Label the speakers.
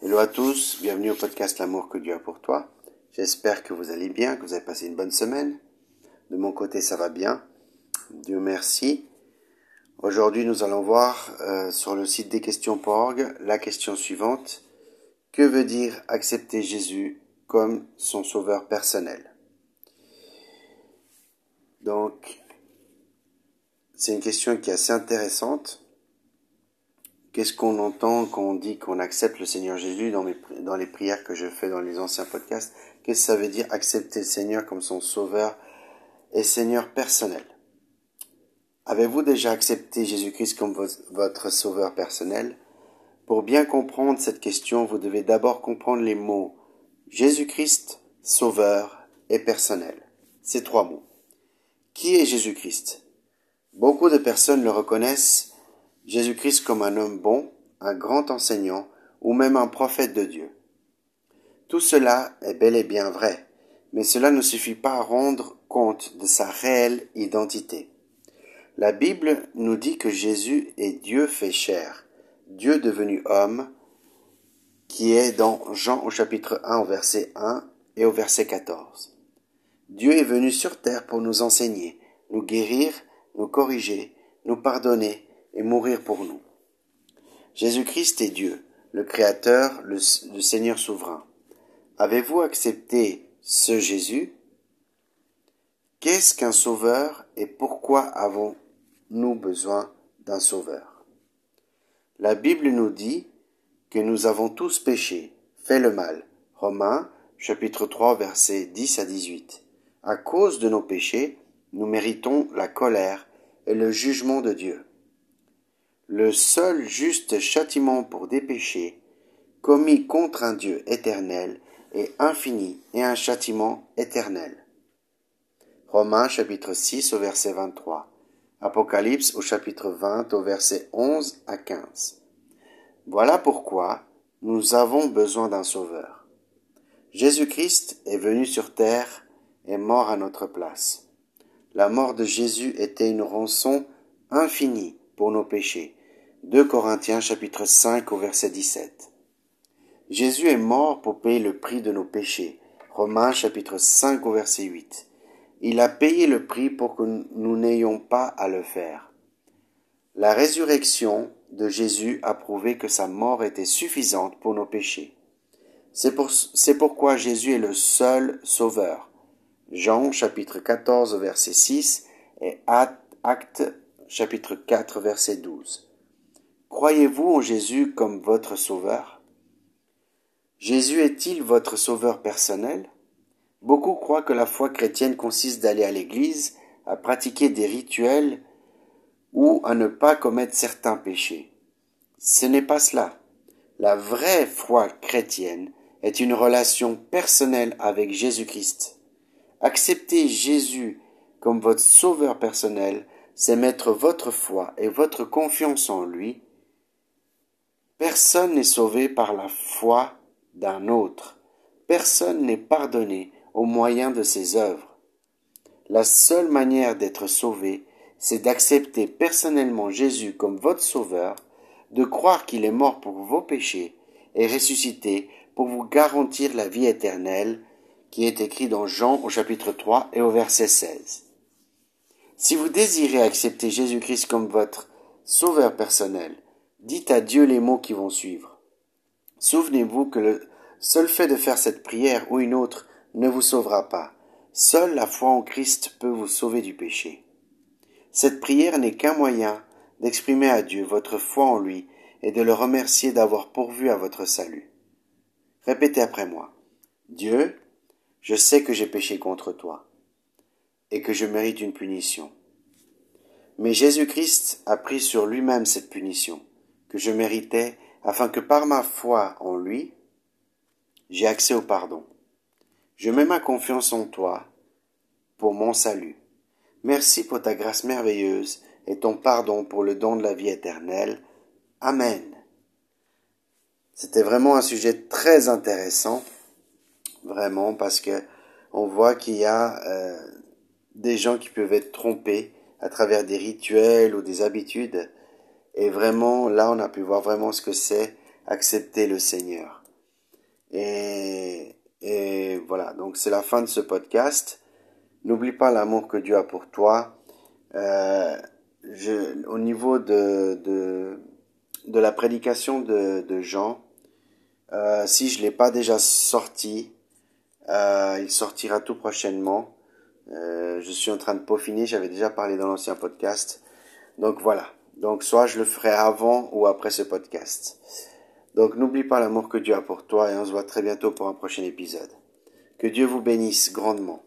Speaker 1: Hello à tous, bienvenue au podcast L'amour que Dieu a pour toi. J'espère que vous allez bien, que vous avez passé une bonne semaine. De mon côté, ça va bien. Dieu merci. Aujourd'hui, nous allons voir euh, sur le site des questions.org la question suivante. Que veut dire accepter Jésus comme son sauveur personnel? Donc, c'est une question qui est assez intéressante Qu'est-ce qu'on entend quand on dit qu'on accepte le Seigneur Jésus dans, les prières que je fais dans les anciens podcasts? Qu'est-ce que ça veut dire accepter le Seigneur comme son sauveur et Seigneur personnel? Avez-vous déjà accepté Jésus-Christ comme votre sauveur personnel? Pour bien comprendre cette question, vous devez d'abord comprendre les mots Jésus-Christ, sauveur et personnel. Ces trois mots. Qui est Jésus-Christ? Beaucoup de personnes le reconnaissent Jésus-Christ comme un homme bon, un grand enseignant ou même un prophète de Dieu. Tout cela est bel et bien vrai, mais cela ne suffit pas à rendre compte de sa réelle identité. La Bible nous dit que Jésus est Dieu fait chair, Dieu devenu homme, qui est dans Jean au chapitre 1 au verset 1 et au verset 14. Dieu est venu sur terre pour nous enseigner, nous guérir, nous corriger, nous pardonner et mourir pour nous. Jésus-Christ est Dieu, le Créateur, le, Seigneur souverain. Avez-vous accepté ce Jésus? Qu'est-ce qu'un sauveur et pourquoi avons-nous besoin d'un sauveur? La Bible nous dit que nous avons tous péché, fait le mal. Romains chapitre 3 versets 10 à 18. À cause de nos péchés, nous méritons la colère et le jugement de Dieu le seul juste châtiment pour des péchés commis contre un Dieu éternel et infini et un châtiment éternel. Romains chapitre 6 au verset 23. Apocalypse au chapitre 20 au verset 11 à 15. Voilà pourquoi nous avons besoin d'un sauveur. Jésus-Christ est venu sur terre et mort à notre place. La mort de Jésus était une rançon infinie pour nos péchés 2 Corinthiens chapitre 5 au verset 17. Jésus est mort pour payer le prix de nos péchés. Romains chapitre 5 au verset 8. Il a payé le prix pour que nous n'ayons pas à le faire. La résurrection de Jésus a prouvé que sa mort était suffisante pour nos péchés. C'est pour, pourquoi Jésus est le seul sauveur. Jean chapitre 14 verset 6 et Acte chapitre 4 verset 12. Croyez-vous en Jésus comme votre sauveur? Jésus est-il votre sauveur personnel? Beaucoup croient que la foi chrétienne consiste d'aller à l'église, à pratiquer des rituels ou à ne pas commettre certains péchés. Ce n'est pas cela. La vraie foi chrétienne est une relation personnelle avec Jésus-Christ. Accepter Jésus comme votre sauveur personnel, c'est mettre votre foi et votre confiance en lui Personne n'est sauvé par la foi d'un autre. Personne n'est pardonné au moyen de ses œuvres. La seule manière d'être sauvé, c'est d'accepter personnellement Jésus comme votre sauveur, de croire qu'il est mort pour vos péchés et ressuscité pour vous garantir la vie éternelle, qui est écrit dans Jean au chapitre 3 et au verset 16. Si vous désirez accepter Jésus-Christ comme votre sauveur personnel, Dites à Dieu les mots qui vont suivre. Souvenez-vous que le seul fait de faire cette prière ou une autre ne vous sauvera pas. Seule la foi en Christ peut vous sauver du péché. Cette prière n'est qu'un moyen d'exprimer à Dieu votre foi en lui et de le remercier d'avoir pourvu à votre salut. Répétez après moi. Dieu, je sais que j'ai péché contre toi et que je mérite une punition. Mais Jésus-Christ a pris sur lui-même cette punition que je méritais, afin que par ma foi en lui, j'ai accès au pardon. Je mets ma confiance en toi pour mon salut. Merci pour ta grâce merveilleuse et ton pardon pour le don de la vie éternelle. Amen. C'était vraiment un sujet très intéressant, vraiment, parce que on voit qu'il y a euh, des gens qui peuvent être trompés à travers des rituels ou des habitudes et vraiment, là, on a pu voir vraiment ce que c'est accepter le Seigneur. Et, et voilà, donc c'est la fin de ce podcast. N'oublie pas l'amour que Dieu a pour toi. Euh, je, au niveau de, de, de la prédication de, de Jean, euh, si je l'ai pas déjà sorti, euh, il sortira tout prochainement. Euh, je suis en train de peaufiner, j'avais déjà parlé dans l'ancien podcast. Donc voilà. Donc soit je le ferai avant ou après ce podcast. Donc n'oublie pas l'amour que Dieu a pour toi et on se voit très bientôt pour un prochain épisode. Que Dieu vous bénisse grandement.